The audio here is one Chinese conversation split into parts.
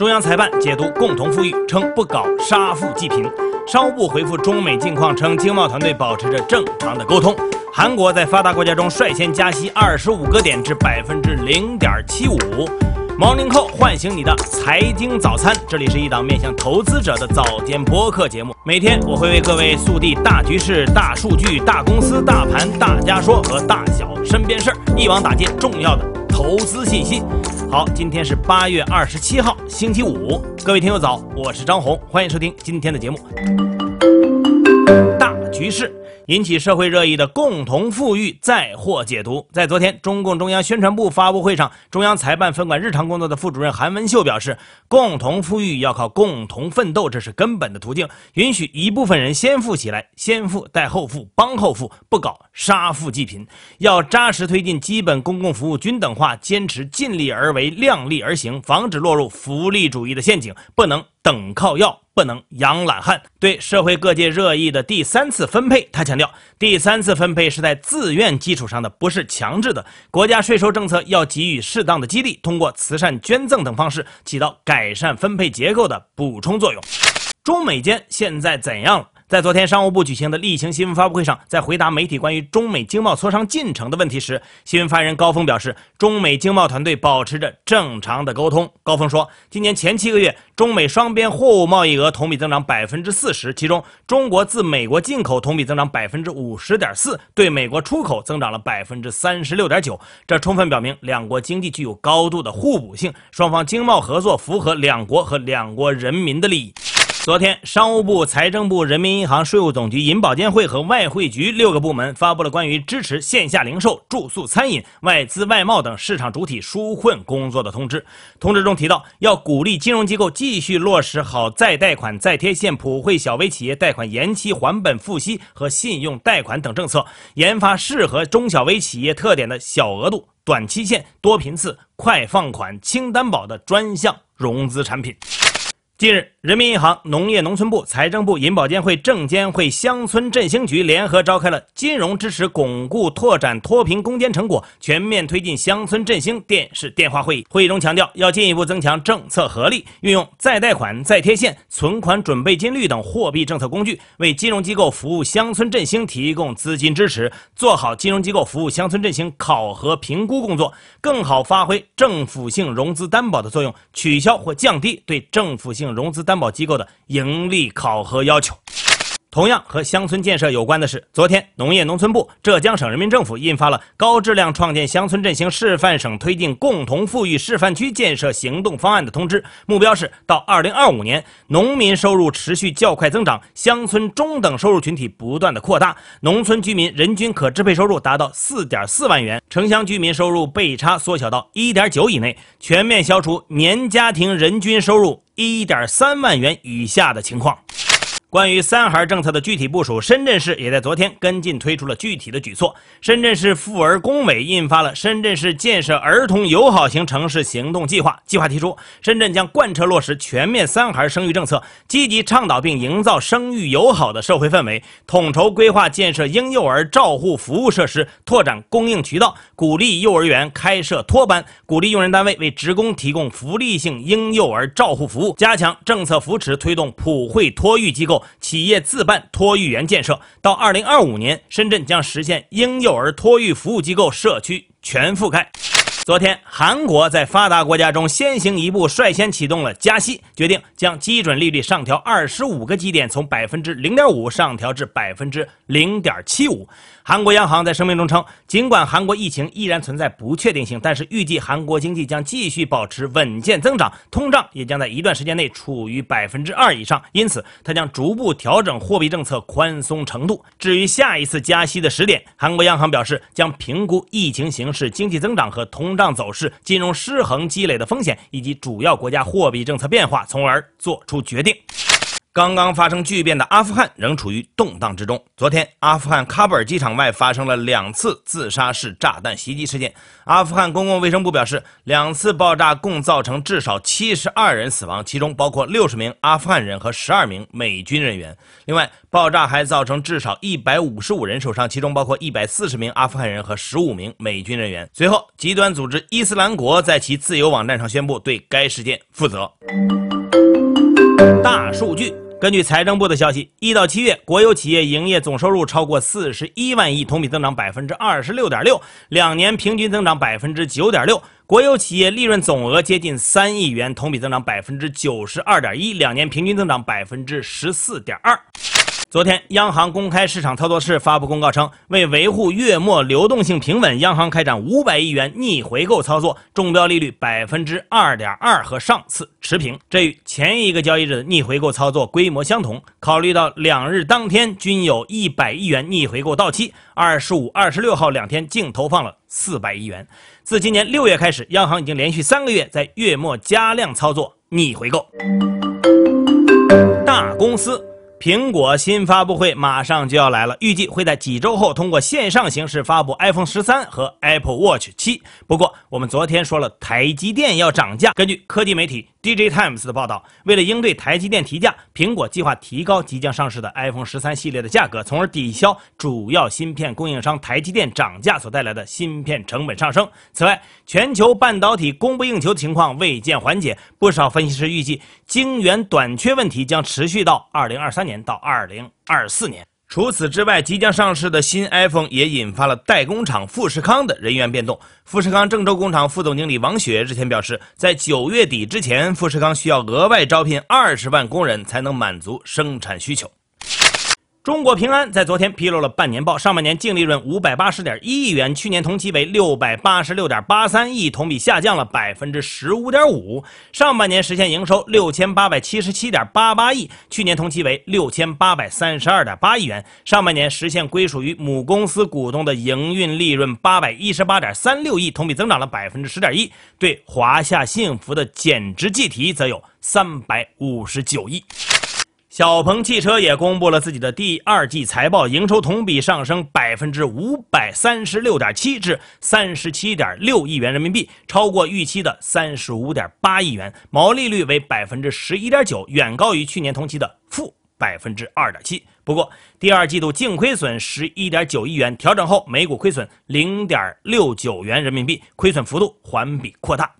中央财办解读共同富裕，称不搞杀富济贫。商务部回复中美近况称，经贸团队保持着正常的沟通。韩国在发达国家中率先加息二十五个点至百分之零点七五。毛宁扣唤醒你的财经早餐，这里是一档面向投资者的早间播客节目。每天我会为各位速递大局势、大数据、大公司、大盘、大家说和大小身边事儿，一网打尽重要的投资信息。好，今天是八月二十七号，星期五，各位听友早，我是张红，欢迎收听今天的节目。大局势。引起社会热议的共同富裕再获解读。在昨天，中共中央宣传部发布会上，中央财办分管日常工作的副主任韩文秀表示，共同富裕要靠共同奋斗，这是根本的途径。允许一部分人先富起来，先富带后富，帮后富，不搞杀富济贫。要扎实推进基本公共服务均等化，坚持尽力而为、量力而行，防止落入福利主义的陷阱，不能。等靠要不能养懒汉。对社会各界热议的第三次分配，他强调，第三次分配是在自愿基础上的，不是强制的。国家税收政策要给予适当的激励，通过慈善捐赠等方式，起到改善分配结构的补充作用。中美间现在怎样？在昨天商务部举行的例行新闻发布会上，在回答媒体关于中美经贸磋商进程的问题时，新闻发言人高峰表示，中美经贸团队保持着正常的沟通。高峰说，今年前七个月，中美双边货物贸易额同比增长百分之四十，其中中国自美国进口同比增长百分之五十点四，对美国出口增长了百分之三十六点九。这充分表明两国经济具有高度的互补性，双方经贸合作符合两国和两国人民的利益。昨天，商务部、财政部、人民银行、税务总局、银保监会和外汇局六个部门发布了关于支持线下零售、住宿、餐饮、外资外贸等市场主体纾困工作的通知。通知中提到，要鼓励金融机构继续落实好再贷款、再贴现、普惠小微企业贷款延期还本付息和信用贷款等政策，研发适合中小微企业特点的小额度、短期限、多频次、快放款、轻担保的专项融资产品。近日，人民银行、农业农村部、财政部、银保监会、证监会、乡村振兴局联合召开了金融支持巩固拓展脱贫攻坚成果、全面推进乡村振兴电视电话会议。会议中强调，要进一步增强政策合力，运用再贷款、再贴现、存款准备金率等货币政策工具，为金融机构服务乡村振兴提供资金支持，做好金融机构服务乡村振兴考核评估工作，更好发挥政府性融资担保的作用，取消或降低对政府性。融资担保机构的盈利考核要求。同样和乡村建设有关的是，昨天农业农村部、浙江省人民政府印发了《高质量创建乡村振兴示范省推进共同富裕示范区建设行动方案》的通知，目标是到二零二五年，农民收入持续较快增长，乡村中等收入群体不断的扩大，农村居民人均可支配收入达到四点四万元，城乡居民收入倍差缩小到一点九以内，全面消除年家庭人均收入一点三万元以下的情况。关于三孩政策的具体部署，深圳市也在昨天跟进推出了具体的举措。深圳市妇儿工委印发了《深圳市建设儿童友好型城市行动计划》，计划提出，深圳将贯彻落实全面三孩生育政策，积极倡导并营造生育友好的社会氛围，统筹规划建设婴幼儿照护服务设施，拓展供应渠道，鼓励幼儿园开设托班，鼓励用人单位为职工提供福利性婴幼儿照护服务，加强政策扶持，推动普惠托育机构。企业自办托育园建设，到二零二五年，深圳将实现婴幼儿托育服务机构社区全覆盖。昨天，韩国在发达国家中先行一步，率先启动了加息，决定将基准利率上调二十五个基点，从百分之零点五上调至百分之零点七五。韩国央行在声明中称，尽管韩国疫情依然存在不确定性，但是预计韩国经济将继续保持稳健增长，通胀也将在一段时间内处于百分之二以上。因此，它将逐步调整货币政策宽松程度。至于下一次加息的时点，韩国央行表示将评估疫情形势、经济增长和通上走势、金融失衡积累的风险以及主要国家货币政策变化，从而做出决定。刚刚发生巨变的阿富汗仍处于动荡之中。昨天，阿富汗喀布尔机场外发生了两次自杀式炸弹袭击事件。阿富汗公共卫生部表示，两次爆炸共造成至少七十二人死亡，其中包括六十名阿富汗人和十二名美军人员。另外，爆炸还造成至少一百五十五人受伤，其中包括一百四十名阿富汗人和十五名美军人员。随后，极端组织伊斯兰国在其自由网站上宣布对该事件负责。大数据。根据财政部的消息，一到七月，国有企业营业总收入超过四十一万亿，同比增长百分之二十六点六，两年平均增长百分之九点六。国有企业利润总额接近三亿元，同比增长百分之九十二点一，两年平均增长百分之十四点二。昨天，央行公开市场操作室发布公告称，为维护月末流动性平稳，央行开展五百亿元逆回购操作，中标利率百分之二点二，和上次持平。这与前一个交易日的逆回购操作规模相同。考虑到两日当天均有一百亿元逆回购到期，二十五、二十六号两天净投放了四百亿元。自今年六月开始，央行已经连续三个月在月末加量操作逆回购。大公司。苹果新发布会马上就要来了，预计会在几周后通过线上形式发布 iPhone 十三和 Apple Watch 七。不过，我们昨天说了台积电要涨价，根据科技媒体。DJ Times 的报道，为了应对台积电提价，苹果计划提高即将上市的 iPhone 十三系列的价格，从而抵消主要芯片供应商台积电涨价所带来的芯片成本上升。此外，全球半导体供不应求的情况未见缓解，不少分析师预计晶圆短缺问题将持续到2023年到2024年。除此之外，即将上市的新 iPhone 也引发了代工厂富士康的人员变动。富士康郑州工厂副总经理王雪日前表示，在九月底之前，富士康需要额外招聘二十万工人，才能满足生产需求。中国平安在昨天披露了半年报，上半年净利润五百八十点一亿元，去年同期为六百八十六点八三亿，同比下降了百分之十五点五。上半年实现营收六千八百七十七点八八亿，去年同期为六千八百三十二点八亿元。上半年实现归属于母公司股东的营运利润八百一十八点三六亿，同比增长了百分之十点一。对华夏幸福的减值计提则有三百五十九亿。小鹏汽车也公布了自己的第二季财报，营收同比上升百分之五百三十六点七，至三十七点六亿元人民币，超过预期的三十五点八亿元，毛利率为百分之十一点九，远高于去年同期的负。百分之二点七。不过，第二季度净亏损十一点九亿元，调整后每股亏损零点六九元人民币，亏损幅度环比扩大。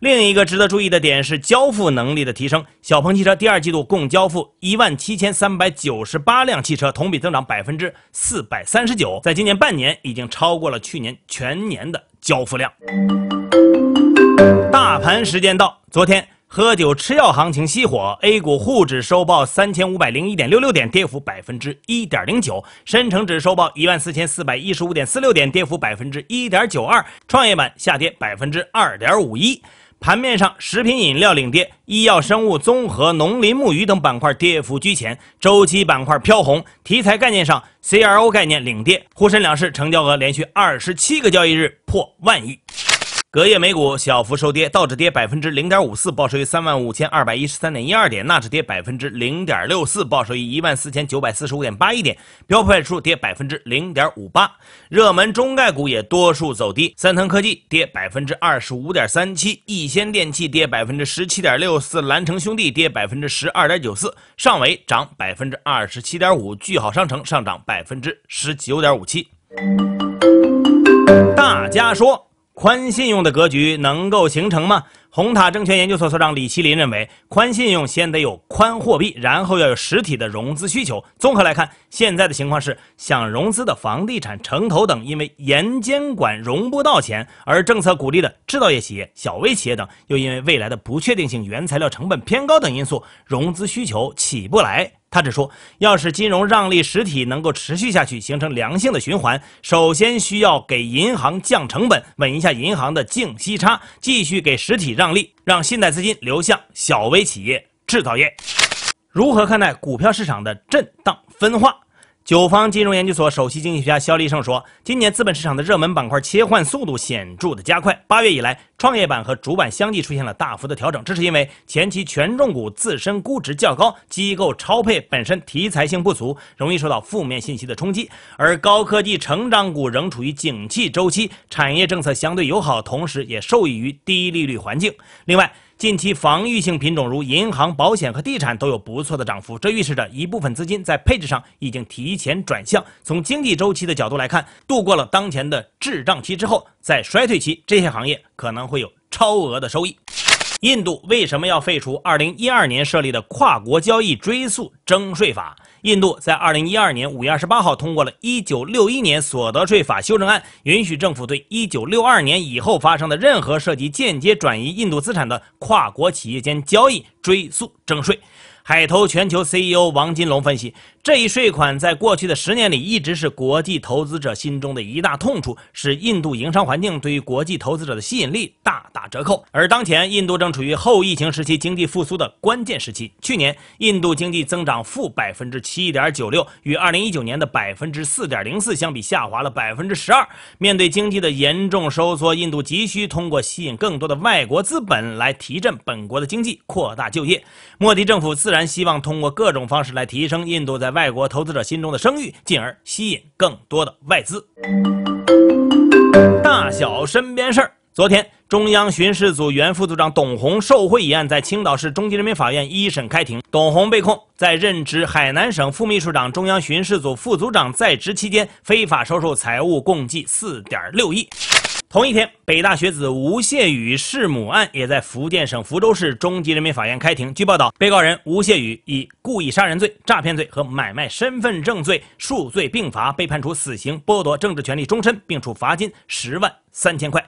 另一个值得注意的点是交付能力的提升。小鹏汽车第二季度共交付一万七千三百九十八辆汽车，同比增长百分之四百三十九，在今年半年已经超过了去年全年的交付量。大盘时间到，昨天。喝酒吃药行情熄火，A 股沪指收报三千五百零一点六六点，跌幅百分之一点零九；深成指收报一万四千四百一十五点四六点，跌幅百分之一点九二；创业板下跌百分之二点五一。盘面上，食品饮料领跌，医药生物、综合、农林牧渔等板块跌幅居前，周期板块飘红。题材概念上，CRO 概念领跌。沪深两市成交额连续二十七个交易日破万亿。隔夜美股小幅收跌，道指跌百分之零点五四，报收于三万五千二百一十三点一二点；纳指跌百分之零点六四，报收于一万四千九百四十五点八一点；标普指数跌百分之零点五八。热门中概股也多数走低，三腾科技跌百分之二十五点三七，易先电器跌百分之十七点六四，蓝城兄弟跌百分之十二点九四，上维涨百分之二十七点五，聚好商城上涨百分之十九点五七。大家说。宽信用的格局能够形成吗？红塔证券研究所所长李麒麟认为，宽信用先得有宽货币，然后要有实体的融资需求。综合来看，现在的情况是，想融资的房地产、城投等，因为严监管融不到钱；而政策鼓励的制造业企业、小微企业等，又因为未来的不确定性、原材料成本偏高等因素，融资需求起不来。他指出，要使金融让利实体能够持续下去，形成良性的循环，首先需要给银行降成本，稳一下银行的净息差，继续给实体让利，让信贷资金流向小微企业、制造业。如何看待股票市场的震荡分化？九方金融研究所首席经济学家肖立胜说：“今年资本市场的热门板块切换速度显著的加快。八月以来，创业板和主板相继出现了大幅的调整，这是因为前期权重股自身估值较高，机构超配本身题材性不足，容易受到负面信息的冲击；而高科技成长股仍处于景气周期，产业政策相对友好，同时也受益于低利率环境。另外，近期防御性品种如银行、保险和地产都有不错的涨幅，这预示着一部分资金在配置上已经提前转向。从经济周期的角度来看，度过了当前的滞胀期之后，在衰退期，这些行业可能会有超额的收益。印度为什么要废除2012年设立的跨国交易追溯征税法？印度在2012年5月28号通过了1961年所得税法修正案，允许政府对1962年以后发生的任何涉及间接转移印度资产的跨国企业间交易追溯征税。海投全球 CEO 王金龙分析，这一税款在过去的十年里一直是国际投资者心中的一大痛处，使印度营商环境对于国际投资者的吸引力折扣。而当前，印度正处于后疫情时期经济复苏的关键时期。去年，印度经济增长负百分之七点九六，与二零一九年的百分之四点零四相比，下滑了百分之十二。面对经济的严重收缩，印度急需通过吸引更多的外国资本来提振本国的经济，扩大就业。莫迪政府自然。希望通过各种方式来提升印度在外国投资者心中的声誉，进而吸引更多的外资。大小身边事儿，昨天中央巡视组原副组长董洪受贿一案在青岛市中级人民法院一审开庭。董洪被控在任职海南省副秘书长、中央巡视组副组长在职期间，非法收受财物共计四点六亿。同一天，北大学子吴谢宇弑母案也在福建省福州市中级人民法院开庭。据报道，被告人吴谢宇以故意杀人罪、诈骗罪和买卖身份证罪数罪并罚，被判处死刑，剥夺政治权利终身，并处罚金十万三千块。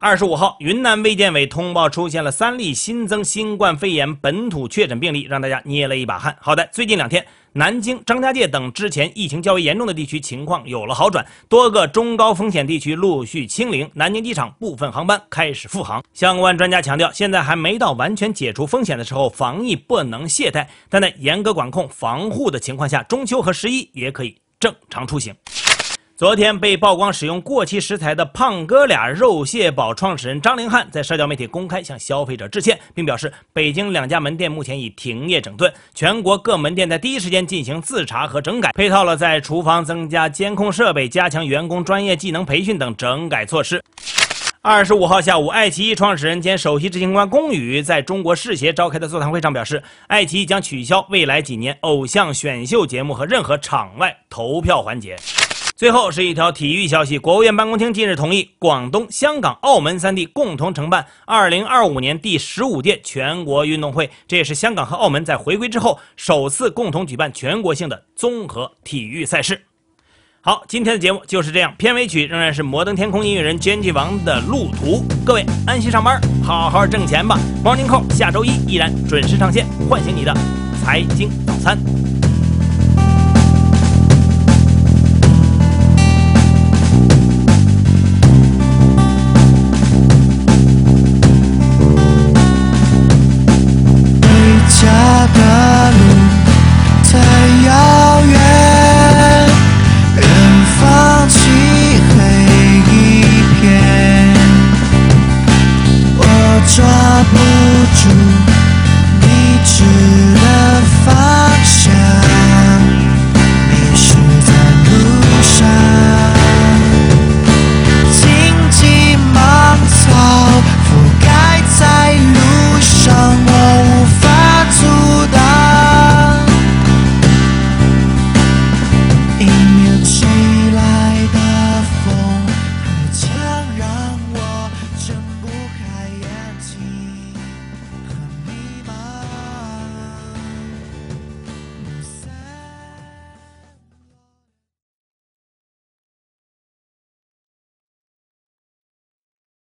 二十五号，云南卫健委通报出现了三例新增新冠肺炎本土确诊病例，让大家捏了一把汗。好在最近两天，南京、张家界等之前疫情较为严重的地区情况有了好转，多个中高风险地区陆续清零，南京机场部分航班开始复航。相关专家强调，现在还没到完全解除风险的时候，防疫不能懈怠，但在严格管控防护的情况下，中秋和十一也可以正常出行。昨天被曝光使用过期食材的胖哥俩肉蟹堡创始人张凌汉在社交媒体公开向消费者致歉，并表示北京两家门店目前已停业整顿，全国各门店在第一时间进行自查和整改，配套了在厨房增加监控设备、加强员工专业技能培训等整改措施。二十五号下午，爱奇艺创始人兼首席执行官龚宇在中国视协召开的座谈会上表示，爱奇艺将取消未来几年偶像选秀节目和任何场外投票环节。最后是一条体育消息，国务院办公厅近日同意广东、香港、澳门三地共同承办2025年第十五届全国运动会，这也是香港和澳门在回归之后首次共同举办全国性的综合体育赛事。好，今天的节目就是这样，片尾曲仍然是摩登天空音乐人坚 y 王的《路途》。各位安心上班，好好挣钱吧。Morning Call 下周一依然准时上线，唤醒你的财经早餐。